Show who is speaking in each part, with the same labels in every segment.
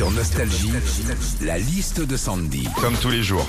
Speaker 1: Sur Nostalgie, la liste de Sandy.
Speaker 2: comme tous les jours.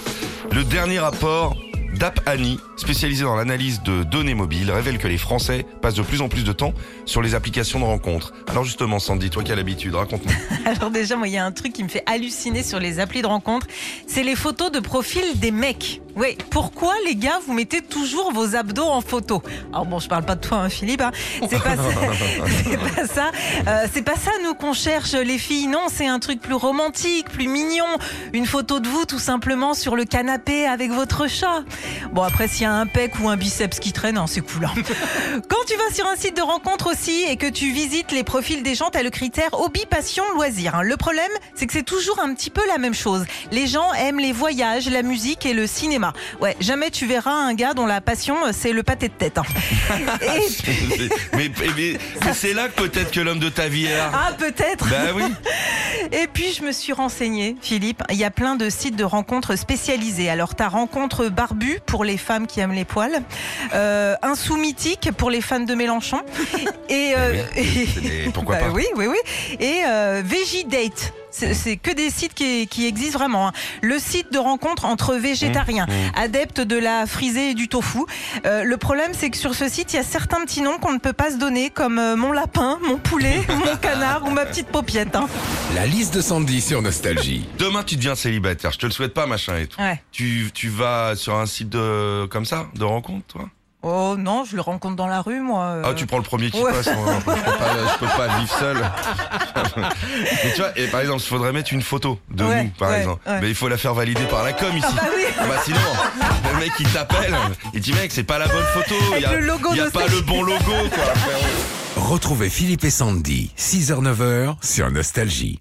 Speaker 2: Le dernier rapport d'App Annie, spécialisé dans l'analyse de données mobiles, révèle que les Français passent de plus en plus de temps sur les applications de rencontres. Alors justement, Sandy, toi qui as l'habitude, raconte-nous.
Speaker 3: Alors déjà, moi, il y a un truc qui me fait halluciner sur les applis de rencontre, c'est les photos de profil des mecs. Oui, pourquoi les gars, vous mettez toujours vos abdos en photo? Alors bon, je parle pas de toi, hein, Philippe. hein. C'est pas ça. c'est pas ça. Euh, c'est pas ça, nous, qu'on cherche, les filles. Non, c'est un truc plus romantique, plus mignon. Une photo de vous, tout simplement, sur le canapé avec votre chat. Bon, après, s'il y a un pec ou un biceps qui traîne, hein, c'est cool. hein. Quand tu vas sur un site de rencontre aussi et que tu visites les profils des gens, tu as le critère hobby, passion, loisir. hein. Le problème, c'est que c'est toujours un petit peu la même chose. Les gens aiment les voyages, la musique et le cinéma. Ouais, jamais tu verras un gars dont la passion, c'est le pâté de tête. hein. Et-
Speaker 2: mais mais- mais c'est là que peut-être que l'homme de ta vie est là.
Speaker 3: ah, peut-être.
Speaker 2: Bah oui.
Speaker 3: Et puis, je me suis renseignée, Philippe. Il y a plein de sites de rencontres spécialisés. Alors, tu as Rencontre Barbu pour les femmes qui aiment les poils, euh, mythique pour les fans de Mélenchon, et, euh, et-
Speaker 2: Et pourquoi
Speaker 3: Bah
Speaker 2: pas
Speaker 3: Oui, oui, oui. Et euh, Vegidate. C'est c'est que des sites qui, qui existent vraiment. hein. Le site de rencontre entre végétariens,
Speaker 2: Mmh,
Speaker 3: adeptes de la frisée et du tofu. Euh, le problème, c'est que sur ce site, il y a certains petits noms qu'on ne peut pas se donner, comme euh, mon lapin, mon poulet, mon canard ou ma petite paupiette. hein.
Speaker 1: La liste de Sandy sur Nostalgie.
Speaker 2: Demain, tu deviens célibataire. Je te le souhaite pas, machin et tout.
Speaker 3: Ouais.
Speaker 2: Tu, tu vas sur un site de comme ça, de rencontre, toi?
Speaker 3: Oh non, je le rencontre dans la rue, moi. euh.
Speaker 2: Ah, tu prends le premier qui
Speaker 3: ouais.
Speaker 2: passe. hein. Je peux pas, je peux pas vivre seul. Mais tu vois, et par exemple, il faudrait mettre une photo de
Speaker 3: Ouais,
Speaker 2: nous, par
Speaker 3: ouais,
Speaker 2: exemple.
Speaker 3: ouais.
Speaker 2: Mais il faut la faire valider par la com ici.
Speaker 3: bah oui.
Speaker 2: Ah bah sinon, le mec il t'appelle, il dit mec, c'est pas la bonne photo. Il y a,
Speaker 3: Avec le logo
Speaker 2: il y a
Speaker 3: de
Speaker 2: pas le bon logo, quoi.
Speaker 1: Retrouvez Philippe et Sandy, 6h-9h sur Nostalgie.